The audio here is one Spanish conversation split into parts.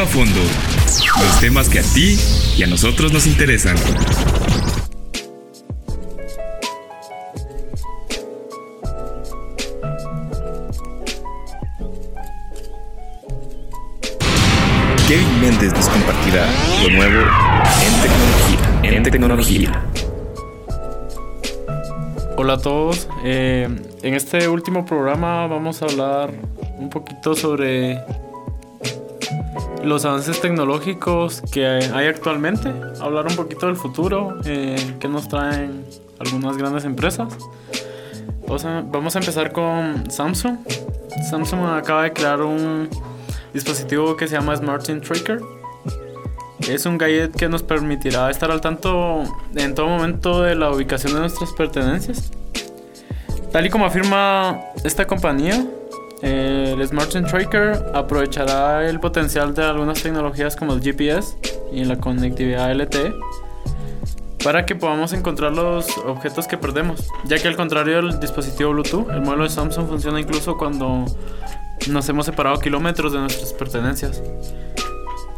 a fondo los temas que a ti y a nosotros nos interesan. Kevin Méndez nos compartirá lo nuevo en tecnología. En tecnología. Hola a todos. Eh, en este último programa vamos a hablar un poquito sobre los avances tecnológicos que hay actualmente, hablar un poquito del futuro, eh, que nos traen algunas grandes empresas. Vamos a, empezar con Samsung. Samsung acaba de crear un dispositivo que se llama Smart Tracker. Es un gadget que nos permitirá estar al tanto en todo momento de la ubicación de nuestras pertenencias. Tal y como afirma esta compañía, el Smart Tracker aprovechará el potencial de algunas tecnologías como el GPS y la conectividad LTE para que podamos encontrar los objetos que perdemos, ya que al contrario del dispositivo Bluetooth, el modelo de Samsung funciona incluso cuando nos hemos separado kilómetros de nuestras pertenencias.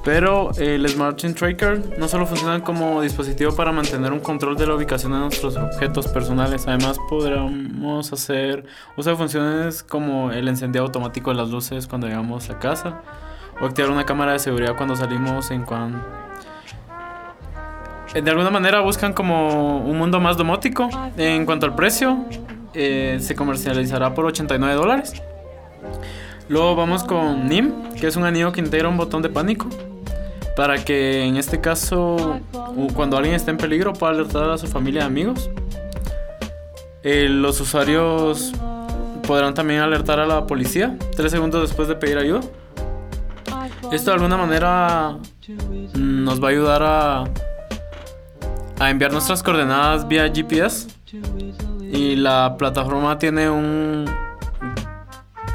Pero el Smart SIM Tracker no solo funciona como dispositivo para mantener un control de la ubicación de nuestros objetos personales, además podremos hacer uso de funciones como el encendido automático de las luces cuando llegamos a casa o activar una cámara de seguridad cuando salimos en cuanto... De alguna manera buscan como un mundo más domótico. En cuanto al precio, eh, se comercializará por 89 dólares. Luego vamos con NIM, que es un anillo que integra un botón de pánico para que en este caso, cuando alguien esté en peligro, pueda alertar a su familia y amigos. Eh, los usuarios podrán también alertar a la policía tres segundos después de pedir ayuda. Esto de alguna manera nos va a ayudar a, a enviar nuestras coordenadas vía GPS. Y la plataforma tiene un,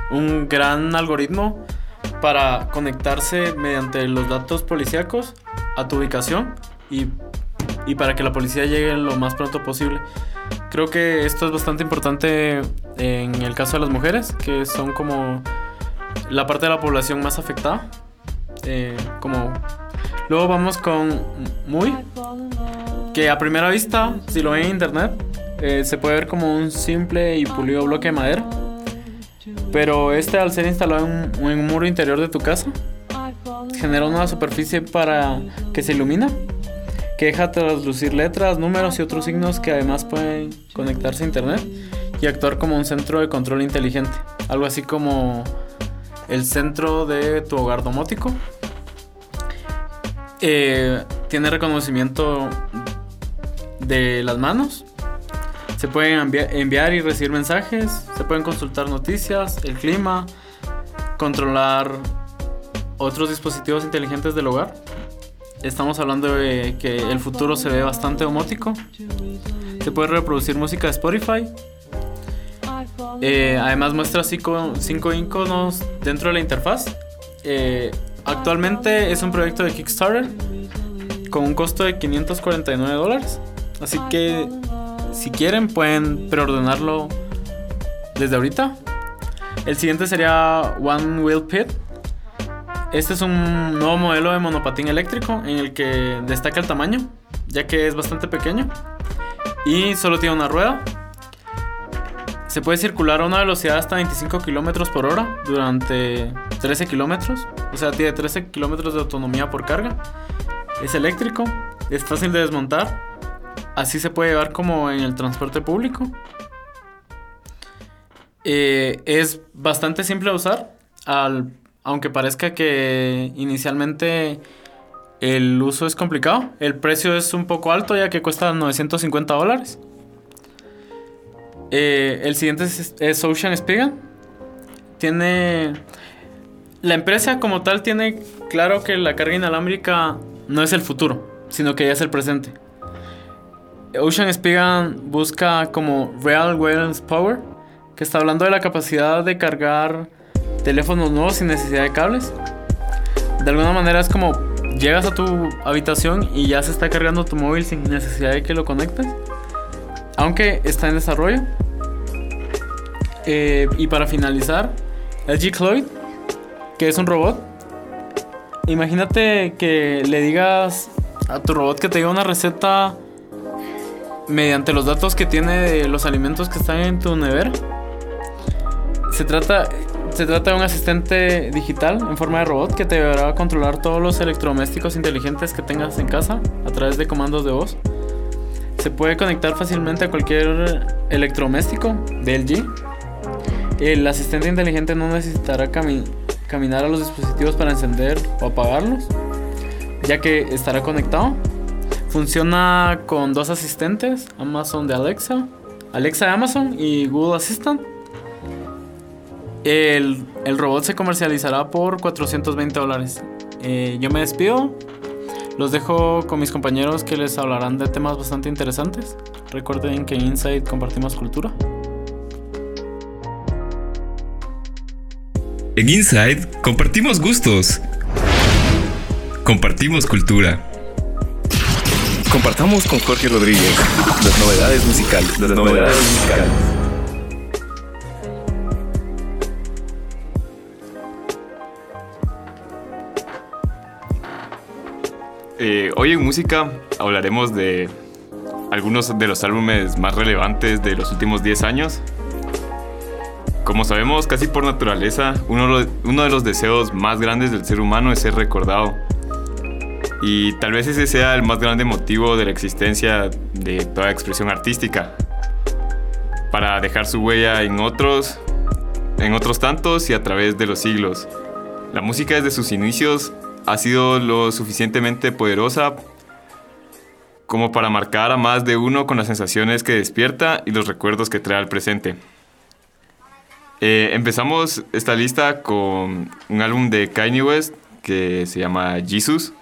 un gran algoritmo para conectarse mediante los datos policíacos a tu ubicación y, y, para que la policía llegue lo más pronto posible. Creo que esto es bastante importante en el caso de las mujeres, que son como la parte de la población más afectada. Eh, como luego vamos con muy que a primera vista, si lo ven en internet, eh, se puede ver como un simple y pulido bloque de madera pero este al ser instalado en un, muro interior de tu casa, genera una superficie para que se ilumina, que deja traslucir letras, números y otros signos que además pueden conectarse a internet y actuar como un centro de control inteligente. Algo así como el centro de tu hogar domótico. Eh, tiene reconocimiento de las manos se pueden enviar y recibir mensajes, se pueden consultar noticias, el clima, controlar otros dispositivos inteligentes del hogar. Estamos hablando de que el futuro se ve bastante domótico. Se puede reproducir música de Spotify. Eh, además muestra cinco, cinco iconos dentro de la interfaz. Eh, actualmente es un proyecto de Kickstarter con un costo de 549 dólares. Así que si quieren, pueden preordenarlo desde ahorita. El siguiente sería One Wheel Pit. Este es un nuevo modelo de monopatín eléctrico en el que destaca el tamaño, ya que es bastante pequeño y solo tiene una rueda. Se puede circular a una velocidad hasta 25 km por hora durante 13 kilómetros, o sea, tiene 13 kilómetros de autonomía por carga. Es eléctrico, es fácil de desmontar así se puede llevar como en el transporte público. Eh, es bastante simple de usar, aunque parezca que inicialmente el uso es complicado. El precio es un poco alto ya que cuesta 950 dólares. Eh, el siguiente es, Ocean Spigan. Tiene... La empresa como tal tiene claro que la carga inalámbrica no es el futuro, sino que ya es el presente. Ocean Spigan busca como Real Wireless Power, que está hablando de la capacidad de cargar teléfonos nuevos sin necesidad de cables. De alguna manera es como llegas a tu habitación y ya se está cargando tu móvil sin necesidad de que lo conectes. Aunque está en desarrollo. Eh, y para finalizar, LG Cloyd, que es un robot imagínate que le digas a tu robot que te diga una receta mediante los datos que tiene los alimentos que están en tu nevera. Se trata, se trata de un asistente digital en forma de robot que te a controlar todos los electrodomésticos inteligentes que tengas en casa a través de comandos de voz. Se puede conectar fácilmente a cualquier electrodoméstico de LG. El asistente inteligente no necesitará caminar a los dispositivos para encender o apagarlos, ya que estará conectado Funciona con dos asistentes, Amazon de Alexa, Alexa de Amazon y Google Assistant. El, robot se comercializará por 420 dólares. Eh, yo me despido. Los dejo con mis compañeros que les hablarán de temas bastante interesantes. Recuerden que en Inside compartimos cultura. En Inside compartimos gustos. Compartimos cultura. Compartamos con Jorge Rodríguez las novedades musicales. Las novedades musicales. Eh, hoy en música hablaremos de algunos de los álbumes más relevantes de los últimos 10 años. Como sabemos, casi por naturaleza, uno, uno de los deseos más grandes del ser humano es ser recordado y tal vez ese sea el más grande motivo de la existencia de toda expresión artística. Para dejar su huella en otros, en otros tantos y a través de los siglos. La música desde sus inicios ha sido lo suficientemente poderosa como para marcar a más de uno con las sensaciones que despierta y los recuerdos que trae al presente. Eh, empezamos esta lista con un álbum de Kanye West que se llama Jesus.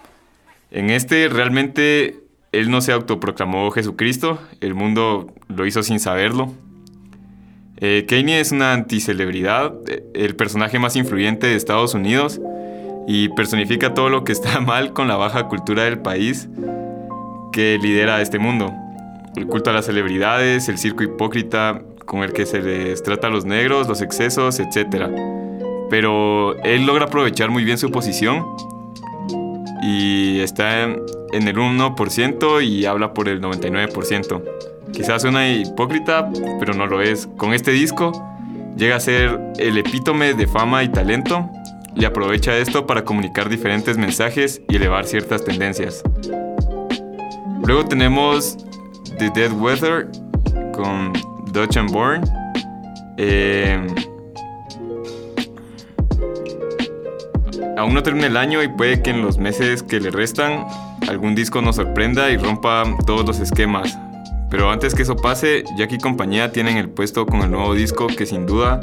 En este realmente él no se autoproclamó Jesucristo, el mundo lo hizo sin saberlo. Eh, Kanye es una anticelebridad, eh, el personaje más influyente de Estados Unidos y personifica todo lo que está mal con la baja cultura del país que lidera este mundo. El culto a las celebridades, el circo hipócrita con el que se les trata a los negros, los excesos, etc. Pero él logra aprovechar muy bien su posición y está en el 1% y habla por el 99%. Quizás suena hipócrita, pero no lo es. Con este disco llega a ser el epítome de fama y talento y aprovecha esto para comunicar diferentes mensajes y elevar ciertas tendencias. Luego tenemos The Dead Weather con Dutch and Born. Eh, Aún no termina el año y puede que en los meses que le restan algún disco nos sorprenda y rompa todos los esquemas. Pero antes que eso pase, Jackie y compañía tienen el puesto con el nuevo disco que sin duda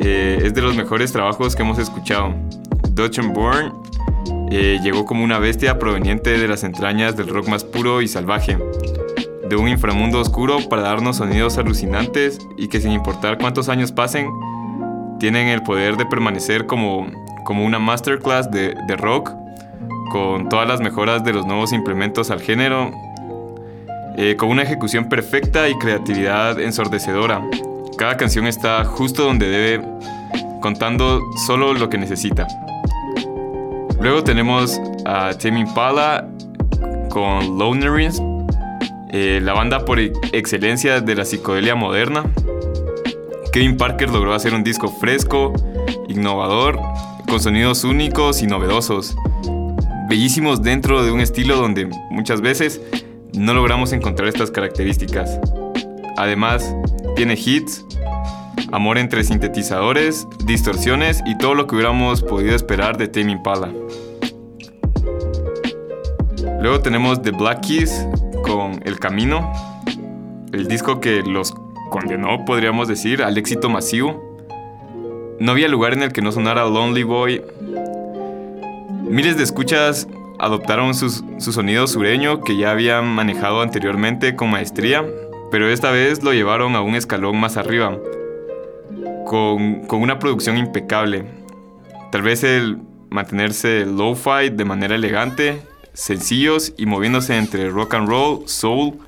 eh, es de los mejores trabajos que hemos escuchado. Dutch and Born eh, llegó como una bestia proveniente de las entrañas del rock más puro y salvaje, de un inframundo oscuro para darnos sonidos alucinantes y que sin importar cuántos años pasen, tienen el poder de permanecer como como una masterclass de, rock con todas las mejoras de los nuevos implementos al género, eh, con una ejecución perfecta y creatividad ensordecedora. Cada canción está justo donde debe, contando solo lo que necesita. Luego tenemos a Tame Impala con Lonerism, eh, la banda por excelencia de la psicodelia moderna. Kevin Parker logró hacer un disco fresco, innovador con sonidos únicos y novedosos, bellísimos dentro de un estilo donde muchas veces no logramos encontrar estas características. Además, tiene hits, amor entre sintetizadores, distorsiones y todo lo que hubiéramos podido esperar de Tame Impala. Luego tenemos The Black Keys con El Camino, el disco que los condenó, podríamos decir, al éxito masivo no había lugar en el que no sonara Lonely Boy. Miles de escuchas adoptaron su sonido sureño que ya habían manejado anteriormente con maestría, pero esta vez lo llevaron a un escalón más arriba, con, con una producción impecable. Tal vez el mantenerse low-fi de manera elegante, sencillos y moviéndose entre rock and roll, soul,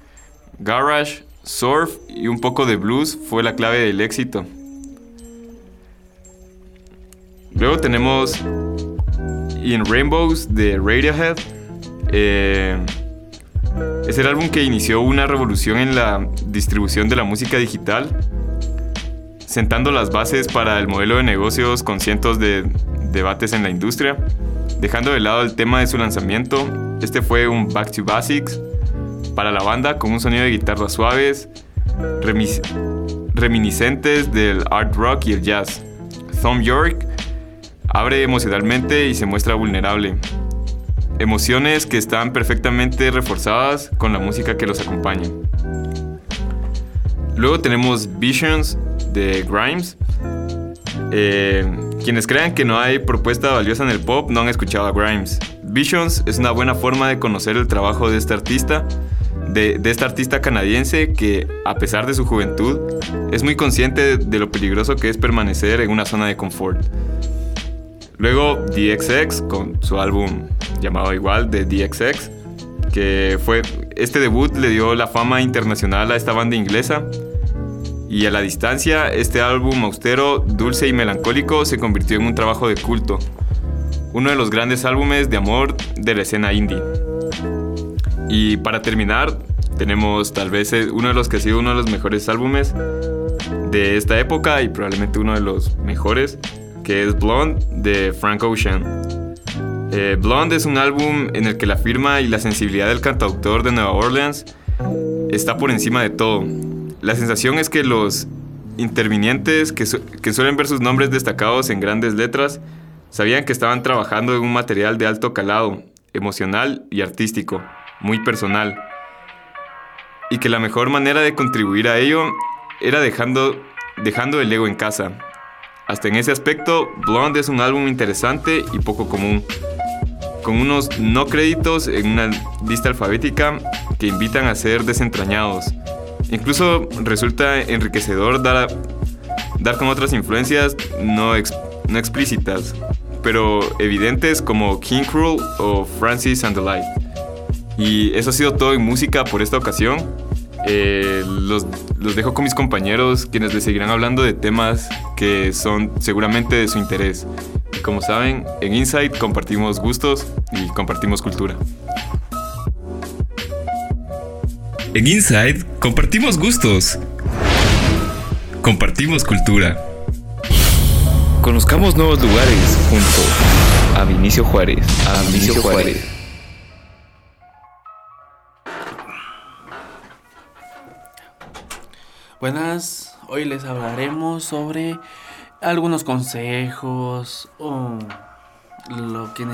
garage, surf y un poco de blues fue la clave del éxito. Luego tenemos In Rainbows de Radiohead. Eh, es el álbum que inició una revolución en la distribución de la música digital, sentando las bases para el modelo de negocios con cientos de debates en la industria. Dejando de lado el tema de su lanzamiento, este fue un Back to Basics para la banda con un sonido de guitarras suaves, reminiscentes del art rock y el jazz. Thom York abre emocionalmente y se muestra vulnerable. Emociones que están perfectamente reforzadas con la música que los acompaña. Luego tenemos Visions de Grimes. Eh, quienes crean que no hay propuesta valiosa en el pop no han escuchado a Grimes. Visions es una buena forma de conocer el trabajo de este artista, de, este artista canadiense que, a pesar de su juventud, es muy consciente de lo peligroso que es permanecer en una zona de confort. Luego DXX con su álbum llamado igual de DXX, que fue este debut le dio la fama internacional a esta banda inglesa. Y a la distancia, este álbum austero, dulce y melancólico se convirtió en un trabajo de culto, uno de los grandes álbumes de amor de la escena indie. Y para terminar, tenemos tal vez eh, uno de los que ha sido uno de los mejores álbumes de esta época y probablemente uno de los mejores, que es Blonde de Frank Ocean. Eh, Blonde es un álbum en el que la firma y la sensibilidad del cantautor de Nueva Orleans está por encima de todo. La sensación es que los intervinientes que, que suelen ver sus nombres destacados en grandes letras sabían que estaban trabajando en un material de alto calado, emocional y artístico, muy personal. Y que la mejor manera de contribuir a ello era dejando, dejando el ego en casa, hasta en ese aspecto, Blonde es un álbum interesante y poco común, con unos no créditos en una lista alfabética que invitan a ser desentrañados. Incluso resulta enriquecedor dar, dar con otras influencias no, no explícitas, pero evidentes como King Cruel o Francis and the Light. Y eso ha sido todo en música por esta ocasión. Eh, los, los, dejo con mis compañeros, quienes les seguirán hablando de temas que son seguramente de su interés. Y como saben, en Insight compartimos gustos y compartimos cultura. En Insight compartimos gustos. Compartimos cultura. Conozcamos nuevos lugares junto a Vinicio Juárez. A Vinicio Juárez. Buenas, hoy les hablaremos sobre algunos consejos o lo que,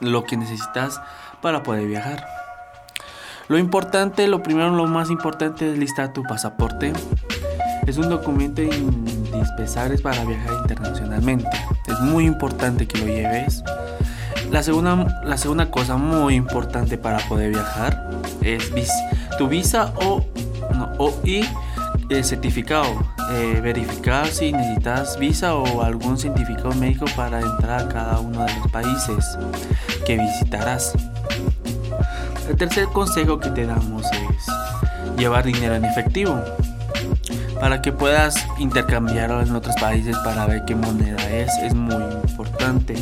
lo que necesitas para poder viajar. Lo importante, lo primero, lo más importante es listar tu pasaporte. Es un documento indispensable para viajar internacionalmente. Es muy importante que lo lleves. La segunda, la segunda cosa muy importante para poder viajar es tu visa o, o y el certificado. Eh, verificar si necesitas visa o algún certificado médico para entrar a cada uno de los países que visitarás. El tercer consejo que te damos es llevar dinero en efectivo para que puedas intercambiarlo en otros países para ver qué moneda es. Es muy importante.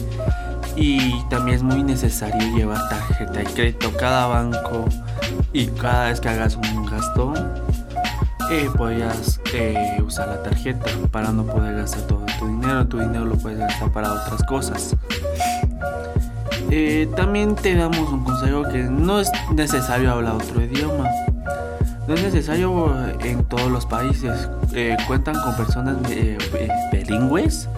Y también es muy necesario llevar tarjeta de crédito cada banco y cada vez que hagas un gasto eh, podías eh, usar la tarjeta para no poder gastar todo tu dinero. Tu dinero lo puedes gastar para otras cosas. Eh, también te damos un consejo que no es necesario hablar otro idioma. No es necesario en todos los países. cuentan con personas bilingües.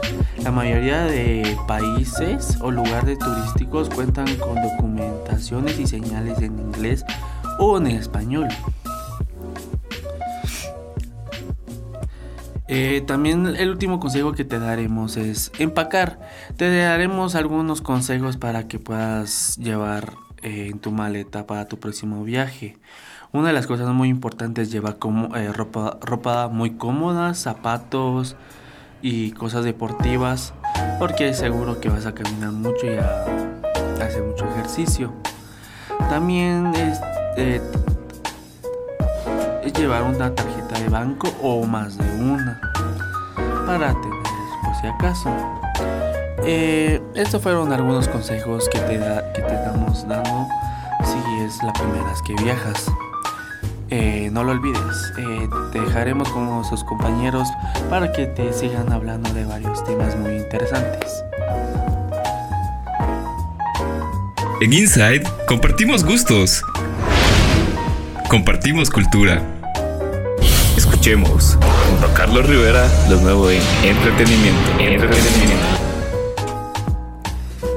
La mayoría de países o lugares turísticos cuentan con documentaciones y señales en inglés o en español. Eh, también el último consejo que te daremos es empacar. Te daremos algunos consejos para que puedas llevar eh, en tu maleta para tu próximo viaje. Una de las cosas muy importantes es llevar como, eh, ropa, ropa muy cómoda, zapatos y cosas deportivas, porque seguro que vas a caminar mucho y a, hacer mucho ejercicio. También es, es llevar una tarjeta de banco o más de una para tener por si acaso. Eh, estos fueron algunos consejos que te, da, que te damos dando si es la primera vez que viajas. Eh, no lo olvides, eh, te dejaremos con nuestros compañeros para que te sigan hablando de varios temas muy interesantes. En Inside compartimos gustos. Compartimos cultura. Escuchemos junto a Carlos Rivera lo nuevo en entretenimiento. entretenimiento.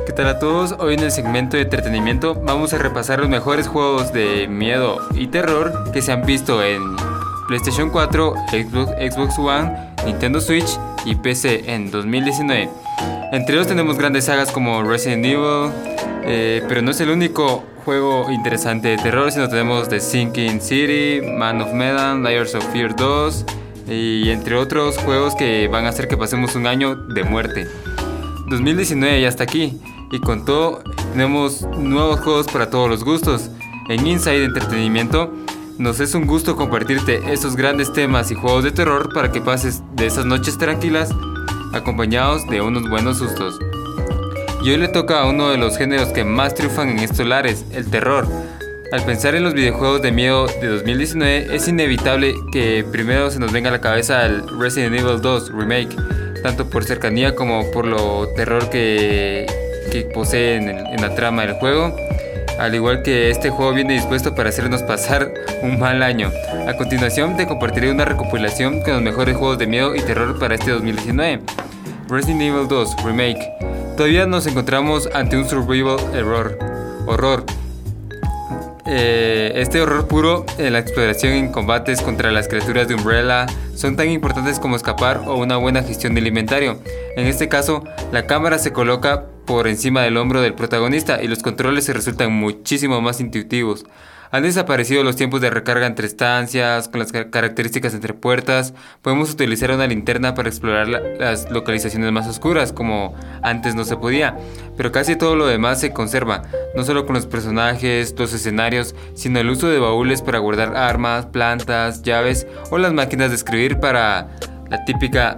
¿Qué tal a todos? Hoy en el segmento de entretenimiento vamos a repasar los mejores juegos de miedo y terror que se han visto en PlayStation 4, Xbox, Xbox One, Nintendo Switch y PC en 2019. Entre ellos tenemos grandes sagas como Resident Evil, eh, pero no es el único juego interesante de terror, sino tenemos The Sinking City, Man of Medan, Layers of Fear 2 y entre otros juegos que van a hacer que pasemos un año de muerte. 2019 ya está aquí y con todo tenemos nuevos juegos para todos los gustos. En Inside Entretenimiento nos es un gusto compartirte estos grandes temas y juegos de terror para que pases de esas noches tranquilas acompañados de unos buenos sustos. Y hoy le toca a uno de los géneros que más triunfan en estos lares, el terror. Al pensar en los videojuegos de miedo de 2019, es inevitable que primero se nos venga a la cabeza el Resident Evil 2 Remake, tanto por cercanía como por lo terror que, que posee en, en la trama del juego. Al igual que este juego viene dispuesto para hacernos pasar un mal año. A continuación te compartiré una recopilación con los mejores juegos de miedo y terror para este 2019. Resident Evil 2 Remake Todavía nos encontramos ante un survival error, horror. Eh, este horror puro en la exploración en combates contra las criaturas de Umbrella son tan importantes como escapar o una buena gestión de inventario. En este caso, la cámara se coloca por encima del hombro del protagonista y los controles se resultan muchísimo más intuitivos. Han desaparecido los tiempos de recarga entre estancias, con las características entre puertas. Podemos utilizar una linterna para explorar las localizaciones más oscuras, como antes no se podía. Pero casi todo lo demás se conserva, no solo con los personajes, los escenarios, sino el uso de baúles para guardar armas, plantas, llaves o las máquinas de escribir para la típica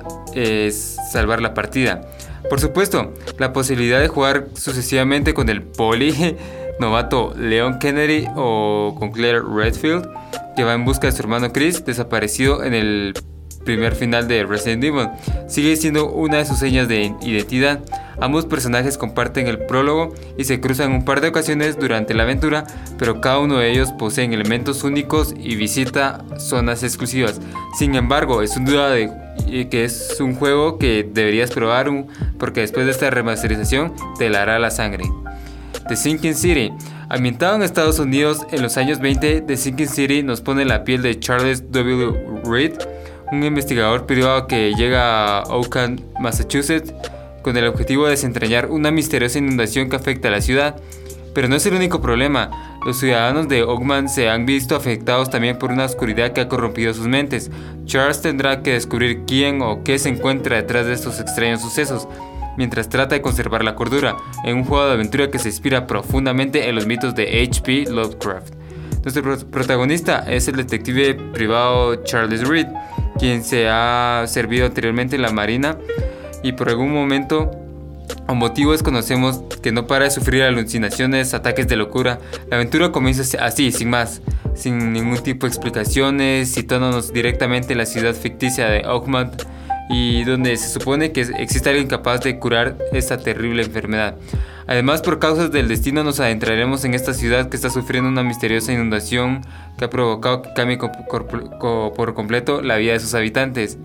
salvar la partida. Por supuesto, la posibilidad de jugar sucesivamente con el poli novato Leon Kennedy o con Claire Redfield, que va en busca de su hermano Chris, desaparecido en el primer final de Resident Evil. Sigue siendo una de sus señas de identidad. Ambos personajes comparten el prólogo y se cruzan un par de ocasiones durante la aventura, pero cada uno de ellos poseen elementos únicos y visita zonas exclusivas. Sin embargo, es un duda de que es un juego que deberías probar porque después de esta remasterización te la hará la sangre. The Sinking City. Ambientado en Estados Unidos en los años 20, The Sinking City nos pone la piel de Charles W. Reed, un investigador privado que llega a Oakland, Massachusetts, con el objetivo de desentrañar una misteriosa inundación que afecta a la ciudad. Pero no es el único problema. Los ciudadanos de Oakland se han visto afectados también por una oscuridad que ha corrompido sus mentes. Charles tendrá que descubrir quién o qué se encuentra detrás de estos extraños sucesos mientras trata de conservar la cordura, en un juego de aventura que se inspira profundamente en los mitos de H.P. Lovecraft. Nuestro protagonista es el detective privado Charles Reed, quien se ha servido anteriormente en la Marina y por algún momento o motivo desconocemos que no para de sufrir alucinaciones, ataques de locura. La aventura comienza así, sin más, sin ningún tipo de explicaciones, citándonos directamente en la ciudad ficticia de Oakmont y donde se supone que existe alguien capaz de curar esta terrible enfermedad. Además, por causas del destino nos adentraremos en esta ciudad que está sufriendo una misteriosa inundación que ha provocado que cambie por completo la vida de sus habitantes,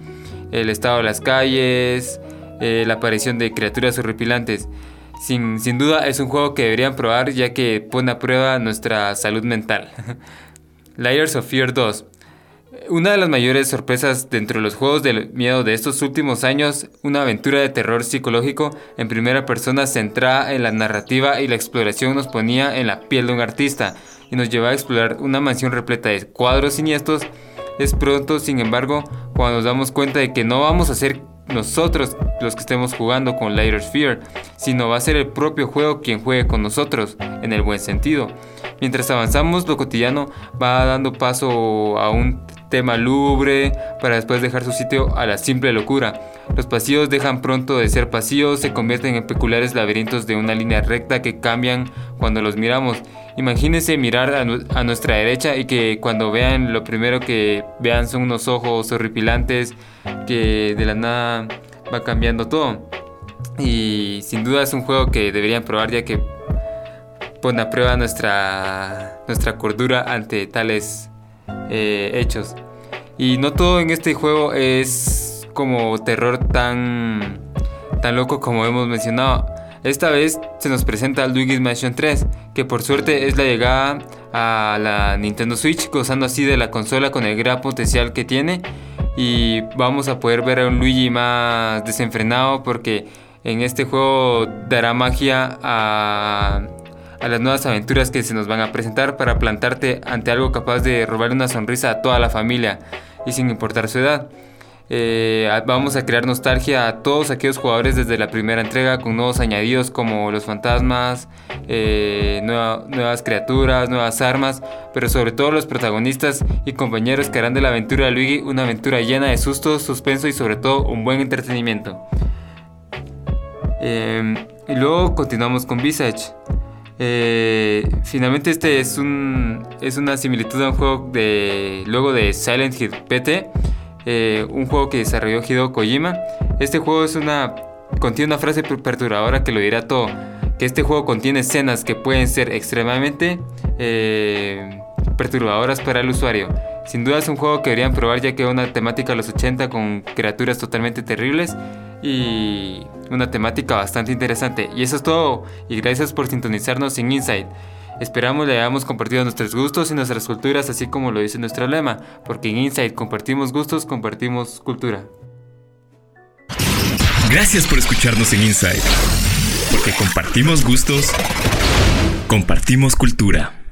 el estado de las calles, eh, la aparición de criaturas horripilantes. Sin, sin duda es un juego que deberían probar ya que pone a prueba nuestra salud mental. Layers of Fear 2 una de las mayores sorpresas dentro de los juegos del miedo de estos últimos años, una aventura de terror psicológico en primera persona centrada en la narrativa y la exploración nos ponía en la piel de un artista y nos llevaba a explorar una mansión repleta de cuadros siniestros. Es pronto, sin embargo, cuando nos damos cuenta de que no vamos a ser nosotros los que estemos jugando con Later Fear, sino va a ser el propio juego quien juegue con nosotros, en el buen sentido. Mientras avanzamos, lo cotidiano va dando paso a un tema lúgubre para después dejar su sitio a la simple locura. Los pasillos dejan pronto de ser pasillos, se convierten en peculiares laberintos de una línea recta que cambian cuando los miramos. Imagínense mirar a, a nuestra derecha y que cuando vean lo primero que vean son unos ojos horripilantes que de la nada va cambiando todo. Y sin duda es un juego que deberían probar ya que pone a prueba nuestra, nuestra cordura ante tales eh, hechos. Y no todo en este juego es como terror tan, tan loco como hemos mencionado. Esta vez se nos presenta Luigi's Mansion 3, que por suerte es la llegada a la Nintendo Switch, gozando así de la consola con el gran potencial que tiene. Y vamos a poder ver a un Luigi más desenfrenado porque en este juego dará magia a, a las nuevas aventuras que se nos van a presentar para plantarte ante algo capaz de robarle una sonrisa a toda la familia y sin importar su edad. Eh, vamos a crear nostalgia a todos aquellos jugadores desde la primera entrega con nuevos añadidos como los fantasmas, eh, nueva- nuevas criaturas, nuevas armas, pero sobre todo los protagonistas y compañeros que harán de la aventura de Luigi una aventura llena de sustos, suspenso y sobre todo un buen entretenimiento. Eh, y luego continuamos con Visage. Eh, finalmente este es un es una similitud a un juego de luego de Silent Hill PT, eh, un juego que desarrolló Hideo Kojima. Este juego es una contiene una frase per- perturbadora que lo dirá todo, que este juego contiene escenas que pueden ser extremadamente eh, perturbadoras para el usuario. Sin duda es un juego que deberían probar ya que es una temática de los 80 con criaturas totalmente terribles y una temática bastante interesante. Y eso es todo y gracias por sintonizarnos en Inside. Esperamos le hayamos compartido nuestros gustos y nuestras culturas así como lo dice nuestro lema, porque en Inside compartimos gustos, compartimos cultura. Gracias por escucharnos en Inside. Porque compartimos gustos, compartimos cultura.